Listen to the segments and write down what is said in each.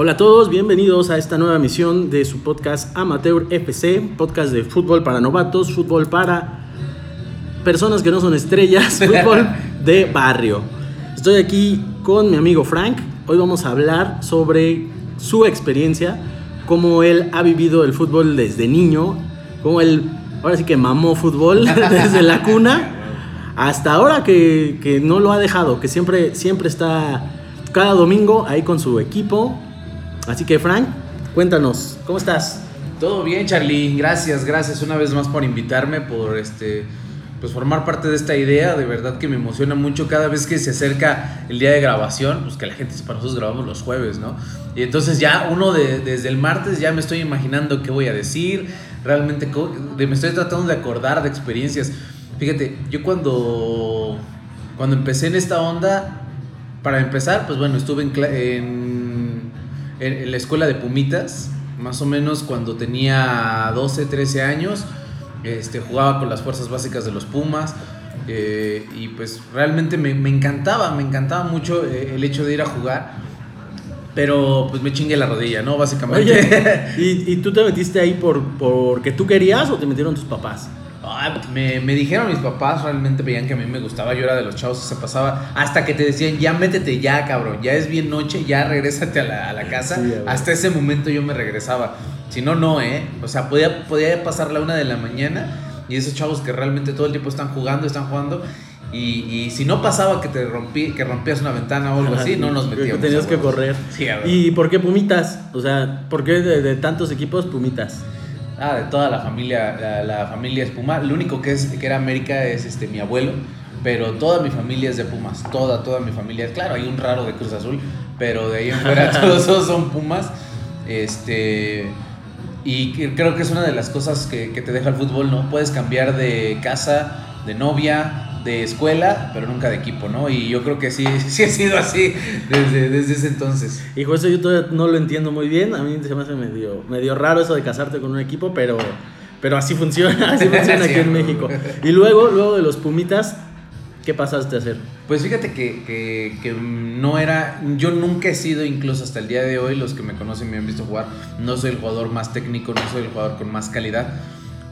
Hola a todos, bienvenidos a esta nueva emisión de su podcast Amateur FC, podcast de fútbol para novatos, fútbol para personas que no son estrellas, fútbol de barrio. Estoy aquí con mi amigo Frank. Hoy vamos a hablar sobre su experiencia, cómo él ha vivido el fútbol desde niño, cómo él ahora sí que mamó fútbol desde la cuna hasta ahora que, que no lo ha dejado, que siempre, siempre está cada domingo ahí con su equipo. Así que Frank, cuéntanos, ¿cómo estás? Todo bien, Charlie. Gracias, gracias una vez más por invitarme, por este pues formar parte de esta idea, de verdad que me emociona mucho cada vez que se acerca el día de grabación, pues que la gente sepa, nosotros grabamos los jueves, ¿no? Y entonces ya uno de, desde el martes ya me estoy imaginando qué voy a decir, realmente me estoy tratando de acordar de experiencias. Fíjate, yo cuando, cuando empecé en esta onda, para empezar, pues bueno, estuve en, en, la escuela de Pumitas, más o menos cuando tenía 12, 13 años. Este, jugaba con las fuerzas básicas de los Pumas. Eh, y pues realmente me, encantaba, me encantaba mucho eh, el hecho de ir a jugar. Pero pues me chingué la rodilla, ¿no? Básicamente. ¿y, tú te metiste ahí por porque tú querías o te metieron tus papás? Me, me, dijeron mis papás, realmente veían que a mí me gustaba, yo era de los chavos que se pasaba, hasta que te decían, ya métete ya, cabrón, ya es bien noche, ya regrésate a la, a la casa. hasta ese momento yo me regresaba. Si no, no, ¿eh? O sea, podía, podía pasar la una de la mañana y esos chavos que realmente todo el tiempo están jugando, están jugando. Y, y si no pasaba que te rompí, que rompías una ventana o algo así, no nos metíamos. Tenías que correr. ¿Y por qué Pumitas? O sea, ¿por qué de tantos equipos Pumitas? Ah, de toda la familia, la, familia es Puma. Lo único que, es, que era América es este, mi abuelo, pero toda mi familia es de Pumas. Toda, toda mi familia. Claro, hay un raro de Cruz Azul, pero de ahí en fuera todos son Pumas. Este. Y creo que es una de las cosas que, que te deja el fútbol, ¿no? Puedes cambiar de casa, de novia, de escuela, pero nunca de equipo, ¿no? Y yo creo que sí, sí ha sido así desde, desde ese entonces. Hijo, eso yo todavía no lo entiendo muy bien. A mí se me hace medio, medio raro eso de casarte con un equipo, pero, pero así funciona, así funciona aquí en México. Y luego, luego de los Pumitas, ¿qué pasaste a hacer? Pues fíjate que, que, que, no era, yo nunca he sido, incluso hasta el día de hoy, los que me conocen me han visto jugar, no soy el jugador más técnico, no soy el jugador con más calidad,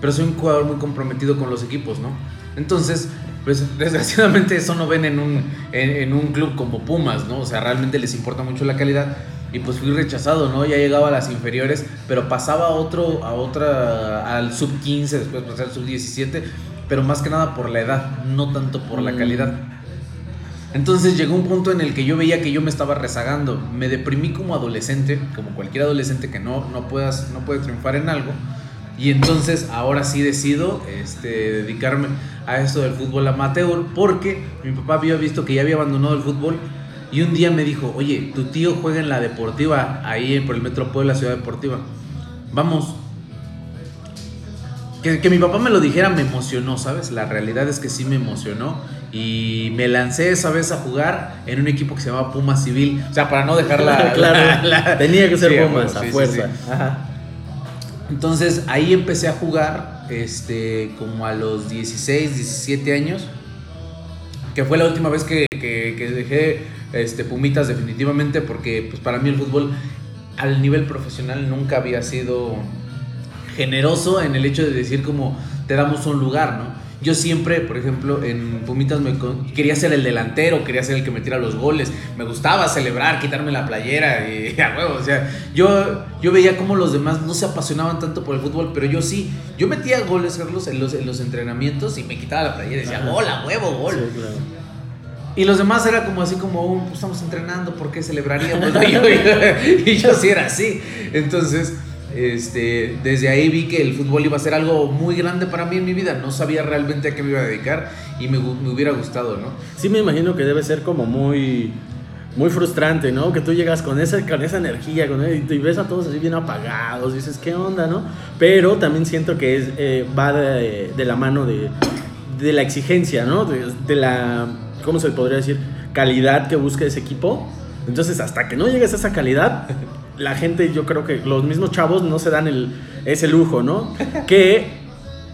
pero soy un jugador muy comprometido con los equipos, ¿no? Entonces, pues desgraciadamente eso no ven en un, en, un club como Pumas, ¿no? O sea, realmente les importa mucho la calidad y pues fui rechazado, ¿no? Ya llegaba a las inferiores, pero pasaba a otro, a otra, al sub 15, después pasar al sub 17, pero más que nada por la edad, no tanto por la mm. calidad. Entonces llegó un punto en el que yo veía que yo me estaba rezagando, me deprimí como adolescente, como cualquier adolescente que no, no, puedas, no puede triunfar en algo, y entonces ahora sí decido este, dedicarme a esto del fútbol amateur porque mi papá había visto que ya había abandonado el fútbol y un día me dijo, oye, tu tío juega en la deportiva ahí por el Metro Puebla, Ciudad Deportiva. Vamos. Que, que mi papá me lo dijera me emocionó, ¿sabes? La realidad es que sí me emocionó y me lancé esa vez a jugar en un equipo que se llamaba Pumas Civil. O sea, para no dejarla. claro, tenía que ser Pumas a fuerza. Entonces ahí empecé a jugar este, como a los 16, 17 años, que fue la última vez que, dejé este, Pumitas definitivamente, porque pues, para mí el fútbol al nivel profesional nunca había sido generoso en el hecho de decir como te damos un lugar, ¿no? Yo siempre, por ejemplo, en Pumitas me quería ser el delantero, quería ser el que metiera los goles. Me gustaba celebrar, quitarme la playera y a huevo. O sea, yo, yo veía como los demás no se apasionaban tanto por el fútbol, pero yo sí. Yo metía goles, Carlos, en los, en los entrenamientos y me quitaba la playera y decía, gol, a huevo, gol. Y los demás era como así como, oh, pues estamos entrenando, ¿por qué celebraríamos? y yo sí era así. Entonces este, desde ahí vi que el fútbol iba a ser algo muy grande para mí en mi vida. No sabía realmente a qué me iba a dedicar y me, hubiera gustado, ¿no? Sí, me imagino que debe ser como muy, muy frustrante, ¿no? Que tú llegas con esa, con esa energía con, y, ves a todos así bien apagados, dices, ¿qué onda, no? Pero también siento que es, eh, va de, la mano de, de, la exigencia, ¿no? De, de, la, ¿cómo se podría decir? Calidad que busca ese equipo. Entonces, hasta que no llegues a esa calidad, la gente, yo creo que los mismos chavos no se dan el, ese lujo, ¿no? Que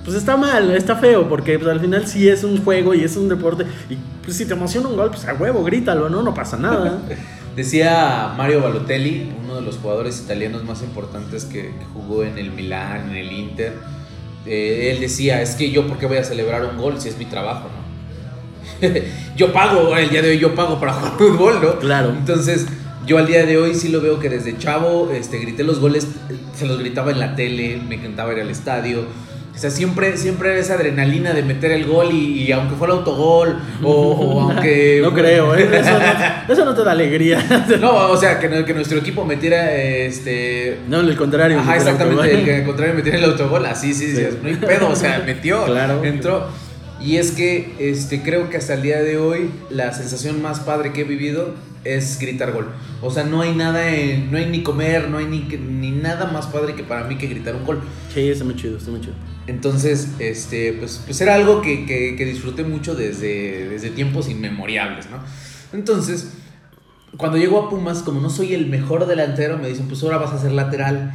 pues está mal, está feo, porque pues, al final sí es un juego y es un deporte. Y pues si te emociona un gol, pues a huevo, grítalo, ¿no? No pasa nada. Decía Mario Balotelli, uno de los jugadores italianos más importantes que, que jugó en el Milán, en el Inter. eh, él decía, es que yo, ¿por qué voy a celebrar un gol si es mi trabajo, no? yo pago, el día de hoy yo pago para jugar fútbol, ¿no? Claro. Entonces, yo al día de hoy sí lo veo que desde chavo este, grité los goles, se los gritaba en la tele, me encantaba ir al estadio. O sea, siempre, siempre era esa adrenalina de meter el gol y, y aunque fuera autogol o, o aunque... No creo, ¿eh? Eso no, eso no te da alegría. No, o sea, que, que nuestro equipo metiera este... No, el contrario. Ajá, exactamente, el que al contrario metiera el autogol, así sí, sí, Sí. no hay pedo, o sea, metió, Claro. entró. Y es que este, creo que hasta el día de hoy la sensación más padre que he vivido es gritar gol. O sea, no hay nada, en- no hay ni comer, no hay ni, ni nada más padre que para mí que gritar un gol. Sí, está muy chido, está muy chido. Entonces, este, pues, pues era algo que, que- que disfruté mucho desde, desde tiempos inmemorables, ¿no? Entonces, cuando llego a Pumas, como no soy el mejor delantero, me dicen, pues ahora vas a ser lateral.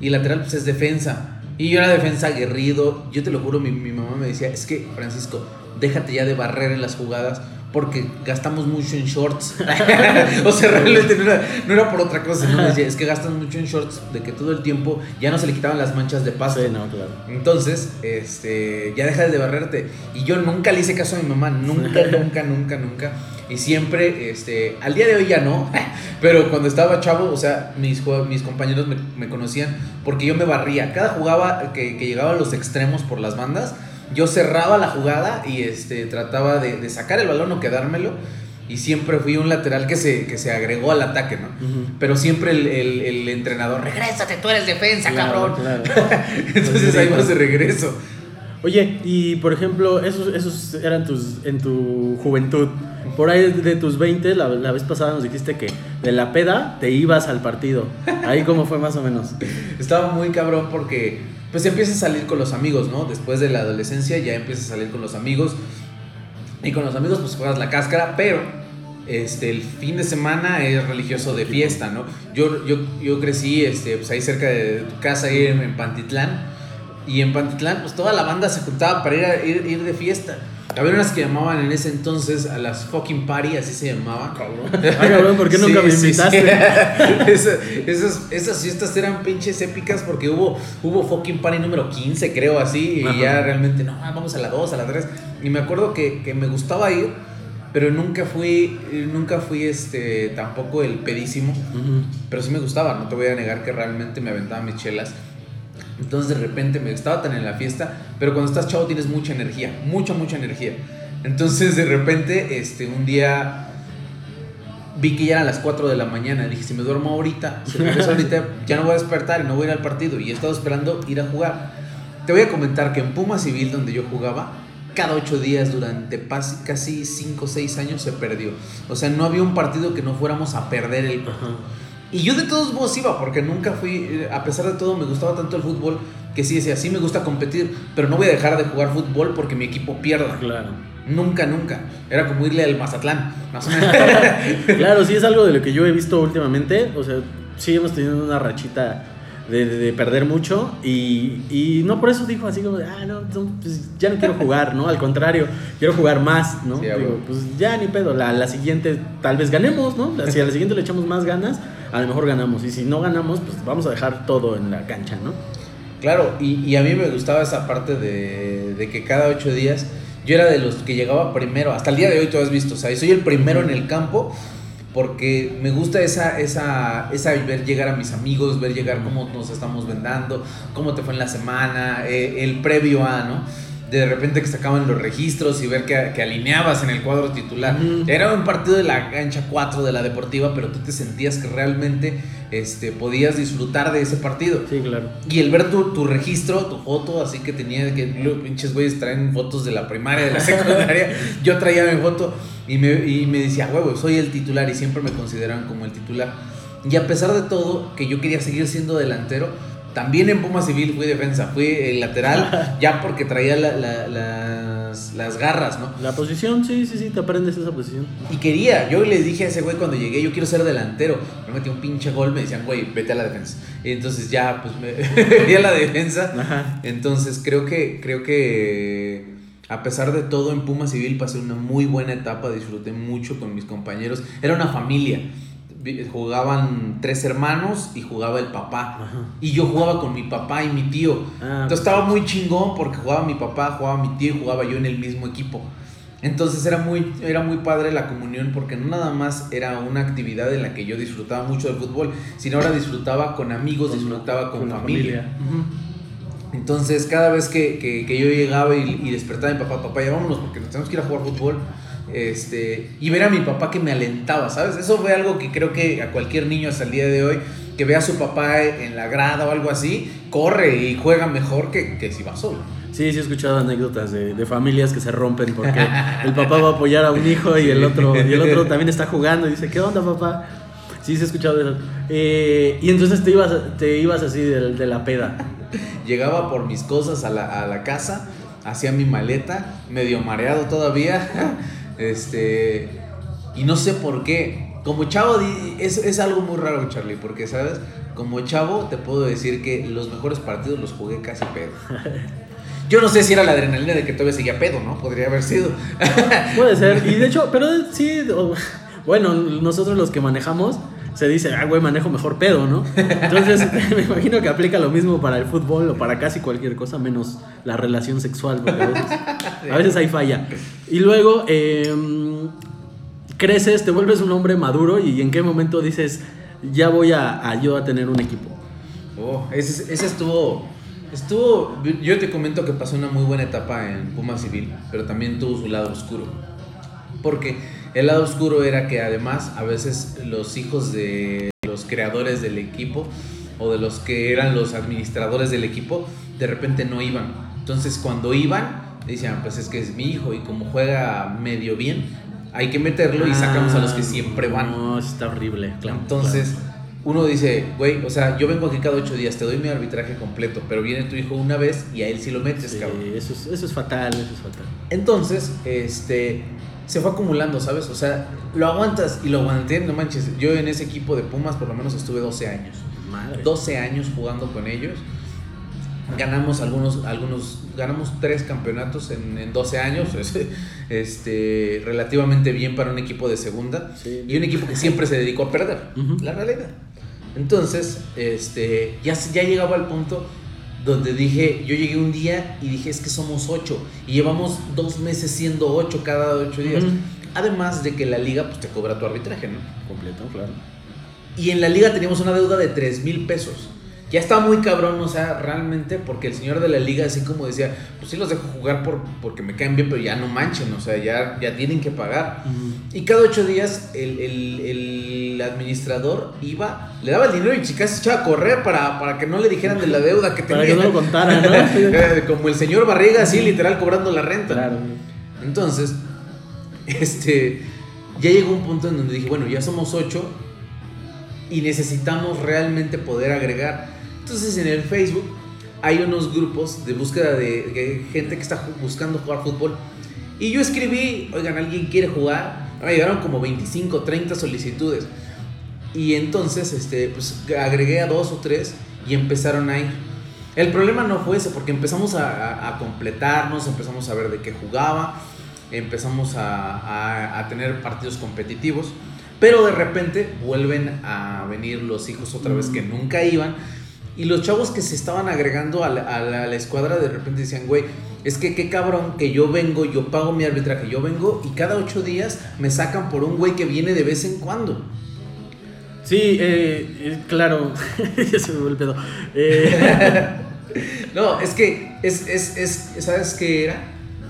Y lateral, pues es defensa. Y yo era defensa aguerrido. Yo te lo juro, mi, mi mamá me decía, es que, Francisco, déjate ya de barrer en las jugadas porque gastamos mucho en shorts. o sea, realmente no era, no era por otra cosa. No es que gastas mucho en shorts de que todo el tiempo ya no se le quitaban las manchas de pasto. Sí, no, claro. Entonces, este, ya dejas de barrerte. Y yo nunca le hice caso a mi mamá, nunca, nunca, nunca, nunca. Y siempre, este, al día de hoy ya no, pero cuando estaba chavo, o sea, mis, mis compañeros me, me conocían porque yo me barría. Cada jugaba que, que llegaba a los extremos por las bandas, yo cerraba la jugada y este, trataba de, de sacar el balón o quedármelo. Y siempre fui un lateral que se, que se agregó al ataque, ¿no? Pero siempre el, el- el entrenador, regrésate, tú eres defensa, Claro, cabrón. claro. Entonces ahí vas de regreso. Oye, y por ejemplo, esos, esos eran tus en tu juventud. Por ahí de tus 20, la, la vez pasada nos dijiste que de la peda te ibas al partido. Ahí cómo fue más o menos. Estaba muy cabrón porque pues empiezas a salir con los amigos, ¿no? Después de la adolescencia ya empiezas a salir con los amigos. Y con los amigos pues juegas la cáscara, pero este, el fin de semana es religioso de fiesta, ¿no? Yo, yo, yo crecí este, pues ahí cerca de tu casa, ahí en, en Pantitlán. Y en Pantitlán pues toda la banda se juntaba para ir, a, ir, ir de fiesta. Había unas que llamaban en ese entonces a las fucking party, así se llamaban. Ah, cabrón, ¿por qué nunca me Sí, invitaste? sí. Esa- esas, esas fiestas eran pinches épicas porque hubo, hubo fucking party número 15, creo, así. Y Ajá. ya realmente, no, vamos a la 2, a la 3. Y me acuerdo que, que me gustaba ir, pero nunca fui, nunca fui este, tampoco el pedísimo. Pero sí me gustaba, no te voy a negar que realmente me aventaba mis chelas. Entonces de repente me estaba tan en la fiesta, pero cuando estás chavo tienes mucha energía, mucha, mucha energía. Entonces de repente, este, un día vi que ya eran las 4 de la mañana. Dije, si me duermo ahorita, si regreso ahorita, ya no voy a despertar y no voy a ir al partido. Y he estado esperando ir a jugar. Te voy a comentar que en Puma Civil, donde yo jugaba, cada 8 días durante casi 5 o 6 años se perdió. O sea, no había un partido que no fuéramos a perder el Ajá. Y yo de todos modos iba, porque nunca fui, eh, a pesar de todo, me gustaba tanto el fútbol, que sí decía, sí me gusta competir, pero no voy a dejar de jugar fútbol porque mi equipo pierda. Claro. Nunca, nunca. Era como irle al Mazatlán, más o menos. Claro, sí es algo de lo que yo he visto últimamente. O sea, sí hemos tenido una rachita de, de- de perder mucho. Y, y no por eso dijo así como, ah, no, pues ya no quiero jugar, ¿no? Al contrario, quiero jugar más, ¿no? Sí, Digo, pues ya ni pedo. La, la siguiente tal vez ganemos, ¿no? Si a la siguiente le echamos más ganas, a lo mejor ganamos. Y si no ganamos, pues vamos a dejar todo en la cancha, ¿no? Claro, y, a mí me gustaba esa parte de, de que cada ocho días yo era de los que llegaba primero, hasta el día de hoy tú has visto, o sea, soy el primero en el campo porque me gusta esa, esa, esa ver llegar a mis amigos, ver llegar cómo nos estamos vendando, cómo te fue en la semana, eh, el previo a, ¿no? De repente que sacaban los registros y ver que, que alineabas en el cuadro titular. Era un partido de la cancha 4 de la deportiva, pero tú te sentías que realmente este, podías disfrutar de ese partido. Sí, claro. Y el ver tu, tu registro, tu foto, así que tenía que los pinches güeyes traen fotos de la primaria, de la secundaria. yo traía mi foto y me, y me decía, huevo, soy el titular y siempre me consideraban como el titular. Y a pesar de todo, que yo quería seguir siendo delantero, también en Puma Civil fui defensa, fui el lateral, ya porque traía la- la- las, las garras, ¿no? La posición, sí, sí, sí, te aprendes esa posición. Y quería, yo les dije a ese güey cuando llegué, yo quiero ser delantero. Me metí un pinche gol, me decían, güey, vete a la defensa. Y entonces ya, pues me metí a la defensa. Ajá. Entonces creo que, creo que a pesar de todo en Puma Civil pasé una muy buena etapa, disfruté mucho con mis compañeros. Era una familia. Jugaban tres hermanos y jugaba el papá. Ajá. Y yo jugaba con mi papá y mi tío. Ah, Entonces estaba muy chingón porque jugaba mi papá, jugaba mi tío y jugaba yo en el mismo equipo. Entonces era muy, era muy padre la comunión porque no nada más era una actividad en la que yo disfrutaba mucho del fútbol, sino ahora disfrutaba con amigos, disfrutaba con, familia. Entonces, cada vez que, que- que yo llegaba y, y despertaba a mi papá, papá, ya vámonos porque nos tenemos que ir a jugar fútbol. Este, y ver a mi papá que me alentaba, ¿sabes? Eso fue algo que creo que a cualquier niño hasta el día de hoy, que vea a su papá en la grada o algo así, corre y juega mejor que, que si va solo. Sí, sí he escuchado anécdotas de, de familias que se rompen porque el papá va a apoyar a un hijo y el otro, y el otro también está jugando y dice, ¿qué onda papá? Sí, sí he escuchado eso. Eh, y entonces te ibas, te ibas así de, de la peda. Llegaba por mis cosas a la, a la casa, hacía mi maleta, medio mareado todavía. Este, y no sé por qué. Como chavo, es, es algo muy raro, Charlie, porque, ¿sabes? Como chavo, te puedo decir que los mejores partidos los jugué casi pedo. Yo no sé si era la adrenalina de que todavía seguía pedo, ¿no? Podría haber sido. Puede ser. Y de hecho, pero sí, bueno, nosotros los que manejamos, se dice, ah, güey, manejo mejor pedo, ¿no? Entonces, me imagino que aplica lo mismo para el fútbol o para casi cualquier cosa, menos la relación sexual, porque a veces, a veces falla. Y luego, eh, creces, te vuelves un hombre maduro y en qué momento dices, ya voy a, a yo a tener un equipo. Oh, ese, ese estuvo. Estuvo. Yo te comento que pasó una muy buena etapa en Puma Civil, pero también tuvo su lado oscuro. Porque el lado oscuro era que además a veces los hijos de los creadores del equipo o de los que eran los administradores del equipo de repente no iban. Entonces cuando iban decían, pues es que es mi hijo y como juega medio bien, hay que meterlo y sacamos a los que siempre van. No, está horrible, claro. Entonces, uno dice, güey, o sea, yo vengo aquí cada ocho días, te doy mi arbitraje completo, pero viene tu hijo una vez y a él sí lo metes, Sí, cabrón. eso, es, eso es fatal, eso es fatal. Entonces, este, se fue acumulando, ¿sabes? O sea, lo aguantas y lo aguanté, no manches. Yo en ese equipo de Pumas por lo menos estuve 12 años. Madre. 12 años jugando con ellos. Ganamos algunos, algunos, ganamos tres campeonatos en, en 12 años, es, este, relativamente bien para un equipo de segunda Sí. y un equipo que siempre se dedicó a perder, la realidad. Entonces, este, ya, ya llegaba al punto donde dije, yo llegué un día y dije, es que somos ocho y llevamos dos meses siendo ocho cada ocho días. Además de que la liga pues, te cobra tu arbitraje, ¿no? Completo, claro. Y en la liga teníamos una deuda de 3 mil pesos. Ya estaba muy cabrón, o sea, realmente, porque el señor de la liga así como decía, pues sí los dejo jugar por, porque me caen bien, pero ya no manchen, o sea, ya, ya tienen que pagar. Y cada ocho días el, el- el administrador iba, le daba el dinero y chicas se echaba a correr para, para que no le dijeran de la deuda que Para tenía. que no lo contaran, ¿no? como el señor Barriga, así literal cobrando la renta. Claro. Entonces, este, ya llegó un punto en donde dije, bueno, ya somos ocho y necesitamos realmente poder agregar. Entonces en el Facebook hay unos grupos de búsqueda de, de gente que está buscando jugar fútbol. Y yo escribí, oigan, ¿alguien quiere jugar? Me llegaron como 25, 30 solicitudes. Y entonces, este, pues agregué a dos o tres y empezaron a ir. El problema no fue ese, porque empezamos a, a- a completarnos, empezamos a ver de qué jugaba, empezamos a, a- a tener partidos competitivos, pero de repente vuelven a venir los hijos otra vez que nunca iban. Y los chavos que se estaban agregando a la, a la- a la escuadra de repente decían, güey, es que qué cabrón que yo vengo, yo pago mi arbitraje, yo vengo y cada ocho días me sacan por un güey que viene de vez en cuando. Sí, eh, eh, claro. ya se me fue el pedo. Eh, No, es que es, es, es, ¿sabes qué era?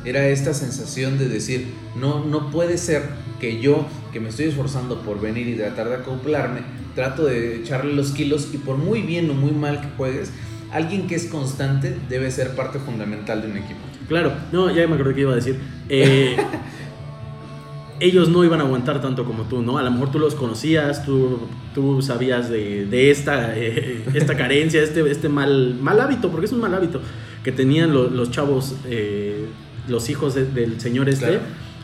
Era esta sensación de decir, no, no puede ser que yo, que me estoy esforzando por venir y tratar de acoplarme, trato de echarle los kilos y por muy bien o muy mal que juegues, alguien que es constante debe ser parte fundamental de un equipo. claro, no, ya me acordé que iba a decir. Eh, ellos no iban a aguantar tanto como tú, ¿no? A lo mejor tú los conocías, tú, tú sabías de, de esta, eh, esta carencia, este, este mal, mal hábito, porque es un mal hábito que tenían lo- los chavos, eh, los hijos de- del señor este. Claro.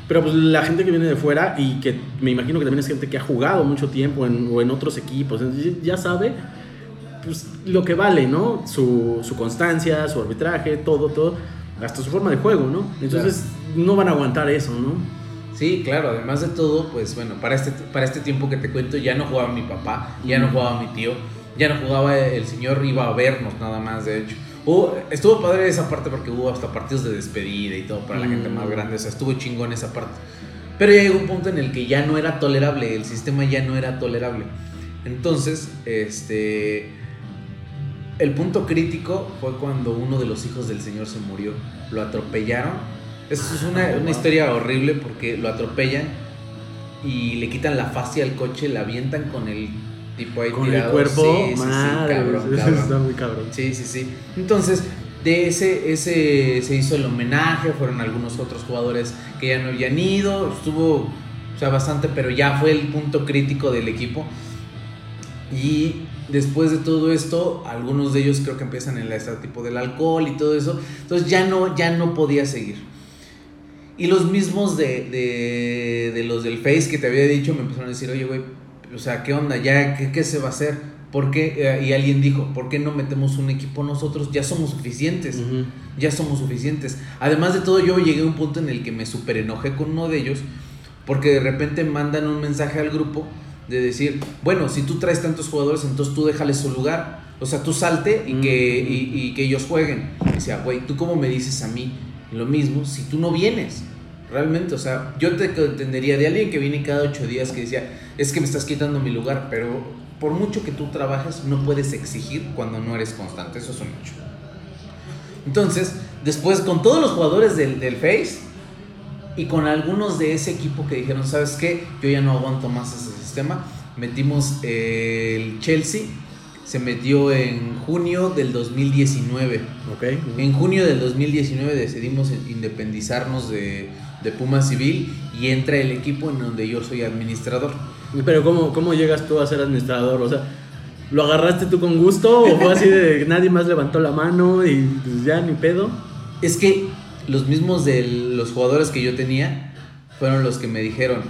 Pero pues la gente que viene de fuera y que me imagino que también es gente que ha jugado mucho tiempo en, o en otros equipos, ya sabe pues, lo que vale, ¿no? Su, su constancia, su arbitraje, todo, todo, hasta su forma de juego, ¿no? Entonces no van a aguantar eso, ¿no? Sí, claro, además de todo, pues bueno, para este, para este tiempo que te cuento ya no jugaba mi papá, ya no jugaba mi tío, ya no jugaba el señor, iba a vernos nada más, de hecho. Estuvo padre esa parte porque hubo hasta partidos de despedida y todo para la gente más mm. grande, o sea, estuvo chingón esa parte. Pero ya llegó un punto en el que ya no era tolerable, el sistema ya no era tolerable. Entonces, este el punto crítico fue cuando uno de los hijos del señor se murió. Lo atropellaron. Eso es una, una historia horrible porque lo atropellan y le quitan la fascia al coche, la avientan con el tipo ahí con el cuerpo. Sí, sí, sí, cabrón, Está muy cabrón. Sí, sí, sí. Entonces, de ese, ese se hizo el homenaje, fueron algunos otros jugadores que ya no habían ido, estuvo o sea, bastante, pero ya fue el punto crítico del equipo. Y después de todo esto, algunos de ellos creo que empiezan en el tipo del alcohol y todo eso. Entonces ya no, ya no podía seguir. Y los mismos de, de, de los del Face que te había dicho me empezaron a decir, oye, güey, o sea, ¿qué onda? ¿Ya qué, qué se va a hacer? ¿Por qué? Eh, y alguien dijo, ¿por qué no metemos un equipo nosotros? Ya somos suficientes. Ya somos suficientes. Además de todo, yo llegué a un punto en el que me super enojé con uno de ellos porque de repente mandan un mensaje al grupo de decir, bueno, si tú traes tantos jugadores, entonces tú déjales su lugar. O sea, tú salte y, que, y, que ellos jueguen. Y decía, güey, ¿tú cómo me dices a mí lo mismo si tú no vienes? Realmente, o sea, yo te entendería de alguien que viene cada ocho días que decía, es que me estás quitando mi lugar, pero por mucho que tú trabajes, no puedes exigir cuando no eres constante. Eso es un hecho. Entonces, después con todos los jugadores del, del Face y con algunos de ese equipo que dijeron, ¿sabes qué? Yo ya no aguanto más ese sistema. Metimos el Chelsea, se metió en junio del 2019. Okay. En junio del 2019 decidimos independizarnos de, de Puma Civil y entra el equipo en donde yo soy administrador. Pero ¿cómo, ¿cómo llegas tú a ser administrador? O sea, ¿lo agarraste tú con gusto o fue así de nadie más levantó la mano y pues ya ni pedo? Es que los mismos de los jugadores que yo tenía fueron los que me dijeron,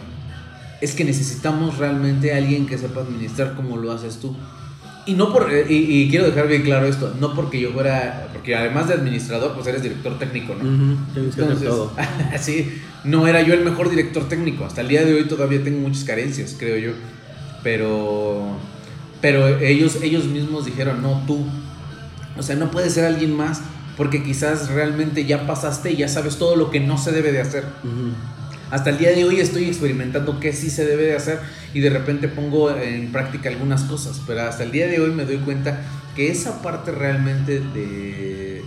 es que necesitamos realmente alguien que sepa administrar como lo haces tú. Y no por, y, quiero dejar bien claro esto, no porque yo fuera, porque además de administrador, pues eres director técnico, ¿no? Entonces, todo. sí, no era yo el mejor director técnico. Hasta el día de hoy todavía tengo muchas carencias, creo yo. Pero, pero ellos, ellos mismos dijeron, no, tú. O sea, no puedes ser alguien más porque quizás realmente ya pasaste y ya sabes todo lo que no se debe de hacer. Hasta el día de hoy estoy experimentando qué sí se debe de hacer y de repente pongo en práctica algunas cosas, pero hasta el día de hoy me doy cuenta que esa parte realmente de,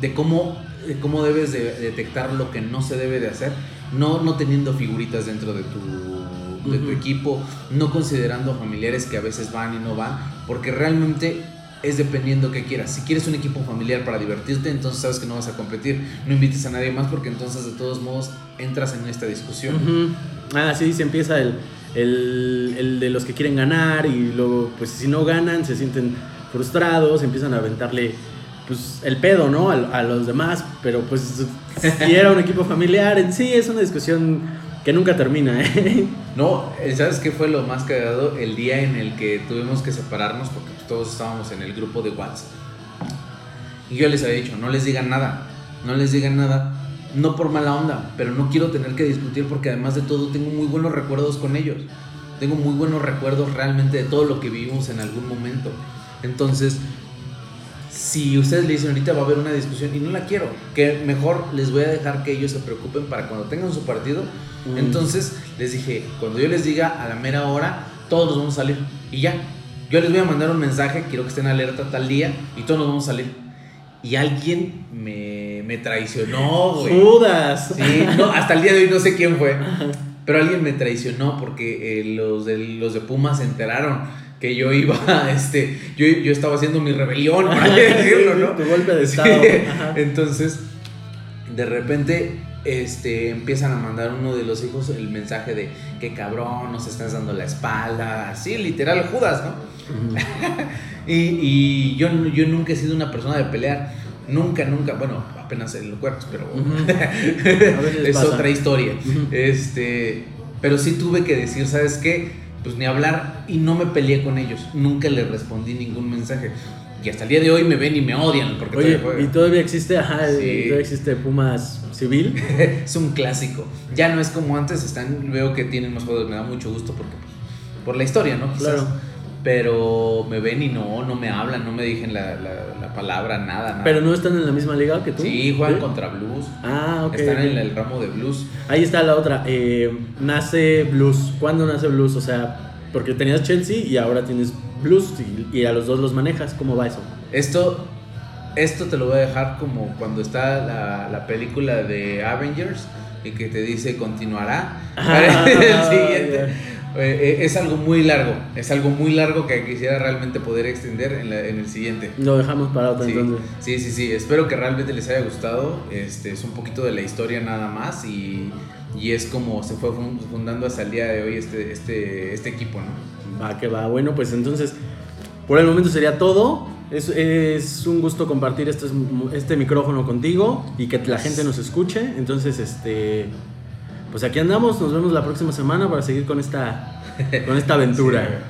de cómo, cómo debes de detectar lo que no se debe de hacer, no, no teniendo figuritas dentro de tu, de tu equipo, no considerando familiares que a veces van y no van, porque realmente es dependiendo qué quieras. Si quieres un equipo familiar para divertirte, entonces sabes que no vas a competir. No invites a nadie más porque entonces de todos modos entras en esta discusión. Ah, sí, se empieza el, el, de los que quieren ganar y luego, pues si no ganan, se sienten frustrados, empiezan a aventarle pues el pedo, ¿no? A, los demás, pero pues si era un equipo familiar, en sí es una discusión que nunca termina, ¿eh? No, ¿sabes qué fue lo más cagado? El día en el que tuvimos que separarnos porque todos estábamos en el grupo de WhatsApp. Y yo les había dicho, no les digan nada, no les digan nada, no por mala onda, pero no quiero tener que discutir porque además de todo tengo muy buenos recuerdos con ellos. Tengo muy buenos recuerdos realmente de todo lo que vivimos en algún momento. Entonces, si ustedes le dicen ahorita va a haber una discusión y no la quiero, que mejor les voy a dejar que ellos se preocupen para cuando tengan su partido. Mm. Entonces les dije, cuando yo les diga a la mera hora, todos nos vamos a salir y ya. Yo les voy a mandar un mensaje, quiero que estén alerta tal día y todos nos vamos a salir. Y alguien me, me traicionó, güey. ¡Judas! Sí, no, hasta el día de hoy no sé quién fue. Pero alguien me traicionó porque eh, los, de, los de Pumas se enteraron que yo iba, este, yo, yo estaba haciendo mi rebelión, para decirlo, ¿no? Tu golpe de estado. Entonces, de repente, este, empiezan a mandar uno de los hijos el mensaje de que cabrón, nos estás dando la espalda, así, literal, Judas, ¿no? y, y yo, yo nunca he sido una persona de pelear, nunca, nunca, bueno, apenas en los cuerpos, pero es otra historia. Este, pero sí tuve que decir, ¿sabes qué? Pues ni hablar y no me peleé con ellos. Nunca les respondí ningún mensaje. Y hasta el día de hoy me ven y me odian porque Oye, todavía y todavía existe, ajá, Sí. todavía existe Pumas Civil. es un clásico. Ya no es como antes, están, veo que tienen más juegos, me da mucho gusto porque pues, por la historia, ¿no? Quizás. Claro. Pero me ven y no, no me hablan, no me dicen la, la- la palabra, nada, nada. Pero no están en la misma liga que tú. Sí, juegan contra Blues. Ah, ok. Están en el ramo de Blues. Ahí está la otra. eh, nace Blues. ¿Cuándo nace Blues? O sea, porque tenías Chelsea y ahora tienes Blues y, y a los dos los manejas. ¿Cómo va eso? Esto, esto te lo voy a dejar como cuando está la, la película de Avengers y que te dice continuará. Ah, el siguiente. Eh, eh, es algo muy largo, es algo muy largo que quisiera realmente poder extender en, la- en el siguiente. Lo dejamos para otra Sí, entonces. sí, sí, sí, espero que realmente les haya gustado. Este, es un poquito de la historia nada más y, y es como se fue fun- fundando hasta el día de hoy este, este, este equipo, ¿no? Va, que va. Bueno, pues entonces, por el momento sería todo. Es, es un gusto compartir este, este micrófono contigo y que la gente nos escuche. Entonces, este, pues aquí andamos. Nos vemos la próxima semana para seguir con esta, con esta aventura.